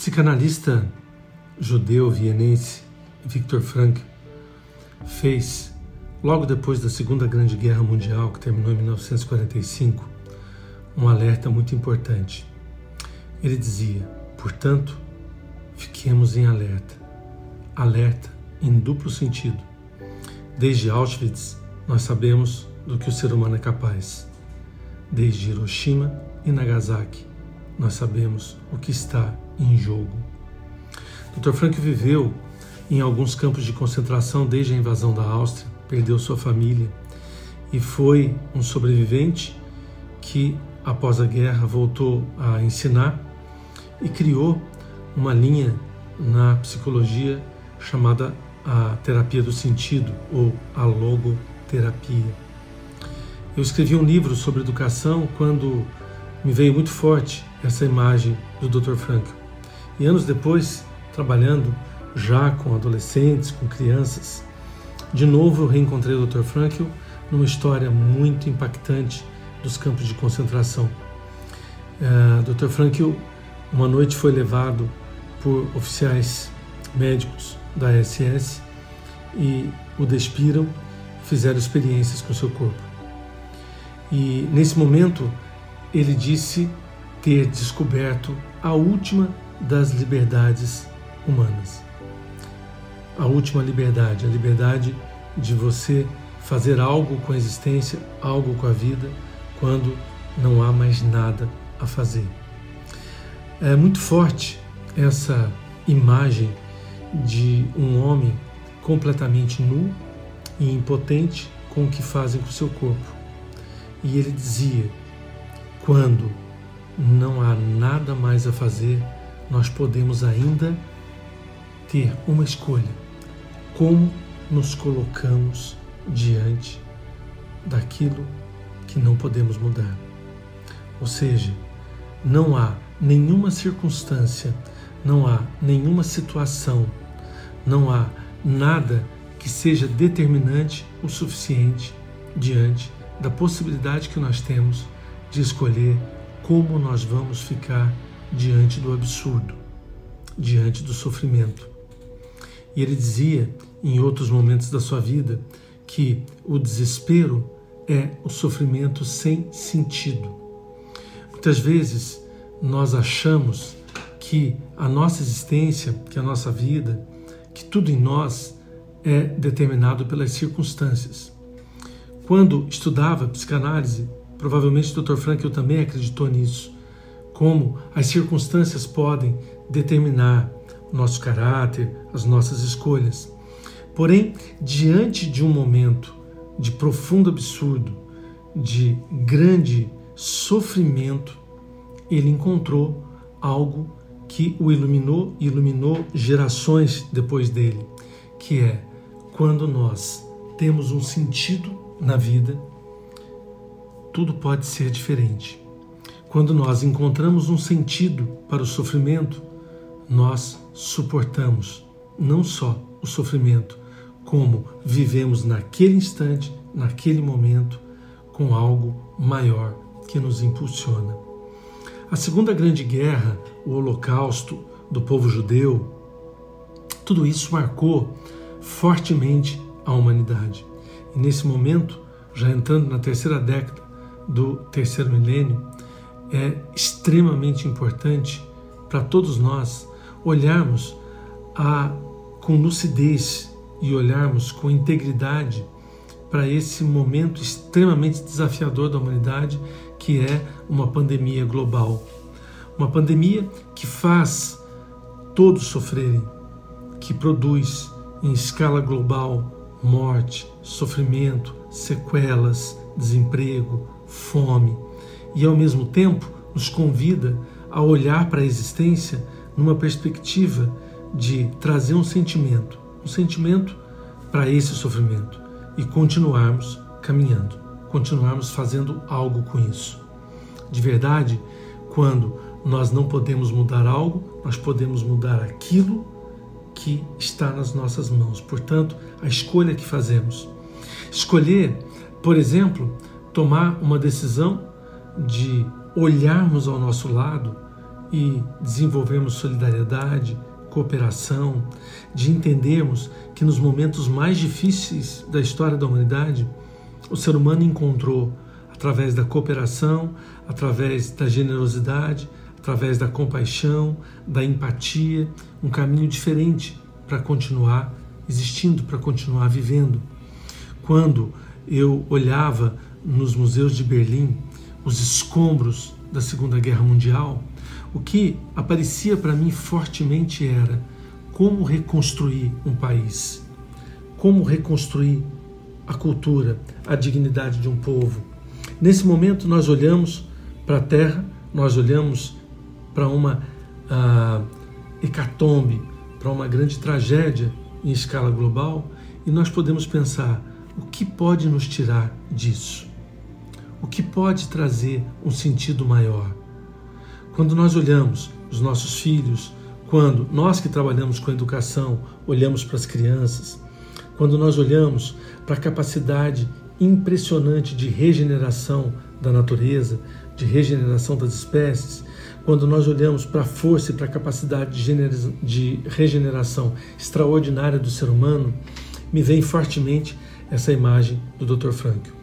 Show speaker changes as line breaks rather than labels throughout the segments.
psicanalista judeu vienense Viktor Frankl fez, logo depois da Segunda Grande Guerra Mundial, que terminou em 1945, um alerta muito importante. Ele dizia: portanto, fiquemos em alerta. Alerta em duplo sentido. Desde Auschwitz, nós sabemos do que o ser humano é capaz. Desde Hiroshima e Nagasaki, nós sabemos o que está em jogo. Dr. Frank viveu em alguns campos de concentração desde a invasão da Áustria, perdeu sua família e foi um sobrevivente que, após a guerra, voltou a ensinar e criou uma linha na psicologia chamada a terapia do sentido ou a logoterapia. Eu escrevi um livro sobre educação quando me veio muito forte essa imagem do Dr. Frank. E anos depois, trabalhando já com adolescentes, com crianças, de novo eu reencontrei o Dr. Frankl numa história muito impactante dos campos de concentração. Uh, é, Dr. Frankl, uma noite foi levado por oficiais médicos da SS e o despiram, fizeram experiências com seu corpo. E nesse momento ele disse ter descoberto a última das liberdades humanas. A última liberdade, a liberdade de você fazer algo com a existência, algo com a vida, quando não há mais nada a fazer. É muito forte essa imagem de um homem completamente nu e impotente com o que fazem com o seu corpo. E ele dizia: quando não há nada mais a fazer, nós podemos ainda ter uma escolha: como nos colocamos diante daquilo que não podemos mudar. Ou seja, não há nenhuma circunstância, não há nenhuma situação, não há nada que seja determinante o suficiente diante da possibilidade que nós temos de escolher como nós vamos ficar diante do absurdo, diante do sofrimento. E ele dizia em outros momentos da sua vida que o desespero é o sofrimento sem sentido. Muitas vezes nós achamos que a nossa existência, que a nossa vida, que tudo em nós é determinado pelas circunstâncias. Quando estudava psicanálise, provavelmente o Dr. Frankl também acreditou nisso, como as circunstâncias podem determinar o nosso caráter, as nossas escolhas. Porém, diante de um momento de profundo absurdo, de grande sofrimento, ele encontrou algo que o iluminou e iluminou gerações depois dele, que é quando nós temos um sentido na vida, tudo pode ser diferente. Quando nós encontramos um sentido para o sofrimento, nós suportamos não só o sofrimento, como vivemos naquele instante, naquele momento, com algo maior que nos impulsiona. A Segunda Grande Guerra, o Holocausto do povo judeu, tudo isso marcou fortemente a humanidade. E nesse momento, já entrando na terceira década do terceiro milênio, é extremamente importante para todos nós olharmos a, com lucidez e olharmos com integridade para esse momento extremamente desafiador da humanidade, que é uma pandemia global. Uma pandemia que faz todos sofrerem, que produz em escala global morte, sofrimento, sequelas, desemprego, fome e ao mesmo tempo nos convida a olhar para a existência numa perspectiva de trazer um sentimento, um sentimento para esse sofrimento e continuarmos caminhando, continuarmos fazendo algo com isso. De verdade, quando nós não podemos mudar algo, nós podemos mudar aquilo que está nas nossas mãos. Portanto, a escolha que fazemos. Escolher, por exemplo, tomar uma decisão de olharmos ao nosso lado e desenvolvermos solidariedade, cooperação, de entendermos que nos momentos mais difíceis da história da humanidade, o ser humano encontrou, através da cooperação, através da generosidade, através da compaixão, da empatia, um caminho diferente para continuar existindo, para continuar vivendo. Quando eu olhava nos museus de Berlim os escombros da Segunda Guerra Mundial, o que aparecia para mim fortemente era como reconstruir um país, como reconstruir a cultura, a dignidade de um povo. Nesse momento, nós olhamos para a Terra, nós olhamos para uma uh, hecatombe, para uma grande tragédia em escala global e nós podemos pensar o que pode nos tirar disso? O que pode trazer um sentido maior? Quando nós olhamos os nossos filhos, quando nós que trabalhamos com educação olhamos para as crianças, quando nós olhamos para a capacidade impressionante de regeneração da natureza, de regeneração das espécies, quando nós olhamos para a força e para a capacidade de, regeneração extraordinária do ser humano, me vem fortemente essa imagem do Dr. Frankl.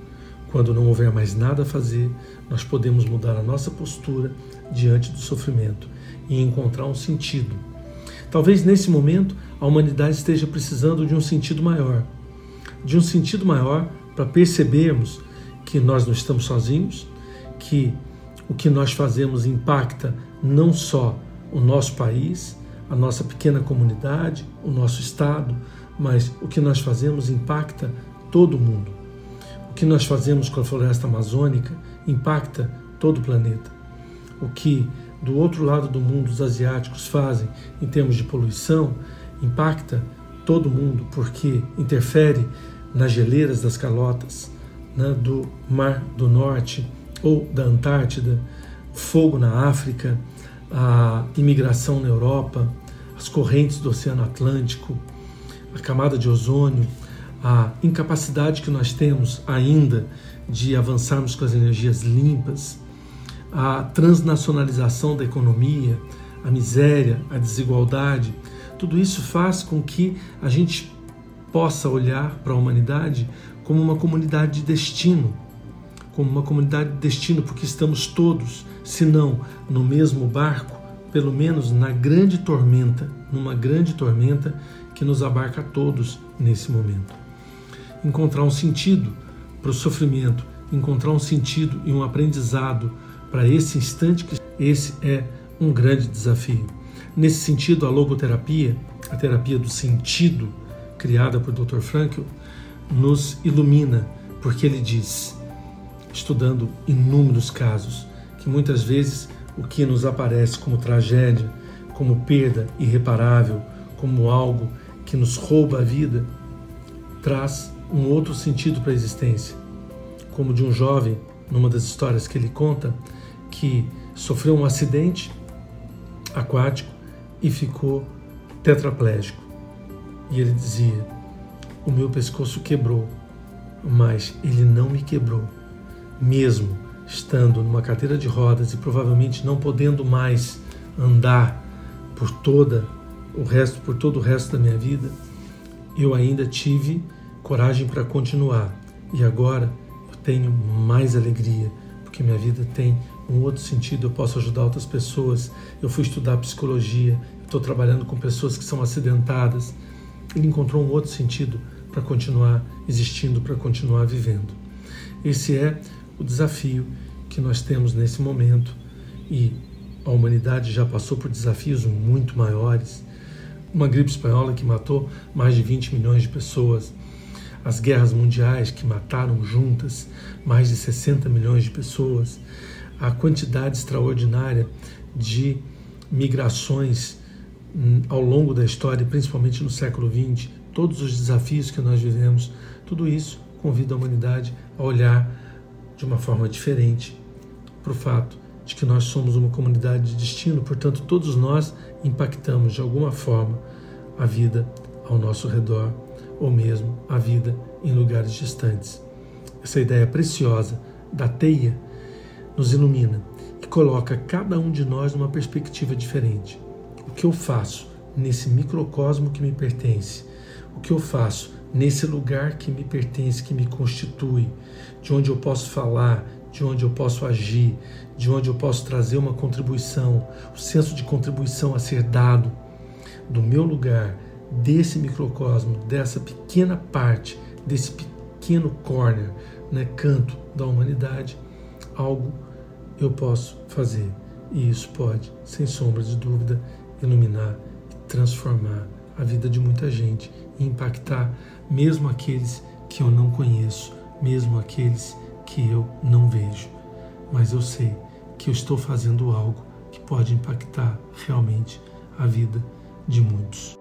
Quando não houver mais nada a fazer, nós podemos mudar a nossa postura diante do sofrimento e encontrar um sentido. Talvez nesse momento a humanidade esteja precisando de um sentido maior, de um sentido maior para percebermos que nós não estamos sozinhos, que o que nós fazemos impacta não só o nosso país, a nossa pequena comunidade, o nosso estado, mas o que nós fazemos impacta todo mundo. Que nós fazemos com a floresta amazônica impacta todo o planeta. O que do outro lado do mundo os asiáticos fazem em termos de poluição impacta todo mundo, porque interfere nas geleiras das calotas né, do Mar do Norte ou da Antártida, fogo na África, a imigração na Europa, as correntes do Oceano Atlântico, a camada de ozônio, a incapacidade que nós temos ainda de avançarmos com as energias limpas, a transnacionalização da economia, a miséria, a desigualdade, tudo isso faz com que a gente possa olhar para a humanidade como uma comunidade de destino, como uma comunidade de destino, porque estamos todos, se não no mesmo barco, pelo menos na grande tormenta, numa grande tormenta que nos abarca a todos nesse momento encontrar um sentido para o sofrimento, encontrar um sentido e um aprendizado para esse instante, que esse é um grande desafio. Nesse sentido, a logoterapia, a terapia do sentido, criada por Dr. Frankl, nos ilumina, porque ele diz, estudando inúmeros casos, que muitas vezes o que nos aparece como tragédia, como perda irreparável, como algo que nos rouba a vida, traz um outro sentido para a existência, como de um jovem, numa das histórias que ele conta, que sofreu um acidente aquático e ficou tetraplégico. E ele dizia: O meu pescoço quebrou, mas ele não me quebrou, mesmo estando numa cadeira de rodas e provavelmente não podendo mais andar por toda o resto, por todo o resto da minha vida, eu ainda tive coragem para continuar. E agora eu tenho mais alegria, porque minha vida tem um outro sentido, eu posso ajudar outras pessoas. Eu fui estudar psicologia, estou trabalhando com pessoas que são acidentadas. Ele encontrou um outro sentido para continuar existindo, para continuar vivendo. Esse é o desafio que nós temos nesse momento e a humanidade já passou por desafios muito maiores. Uma gripe espanhola que matou mais de 20 milhões de pessoas, as guerras mundiais que mataram juntas mais de 60 milhões de pessoas, a quantidade extraordinária de migrações hum, ao longo da história, principalmente no século XX, todos os desafios que nós vivemos, tudo isso convida a humanidade a olhar de uma forma diferente para o fato de que nós somos uma comunidade de destino, portanto, todos nós impactamos de alguma forma a vida ao nosso redor ou mesmo a vida em lugares distantes. Essa ideia preciosa da teia nos ilumina, que coloca cada um de nós numa perspectiva diferente. O que eu faço nesse microcosmo que me pertence? O que eu faço nesse lugar que me pertence, que me constitui, de onde eu posso falar, de onde eu posso agir, de onde eu posso trazer uma contribuição, o senso de contribuição a ser dado do meu lugar, desse microcosmo, dessa pequena parte, desse pequeno corner, né, canto da humanidade, algo eu posso fazer. E isso pode, sem sombra de dúvida, iluminar e transformar a vida de muita gente e impactar mesmo aqueles que eu não conheço, mesmo aqueles que eu não vejo. Mas eu sei que eu estou fazendo algo que pode impactar realmente a vida de muitos.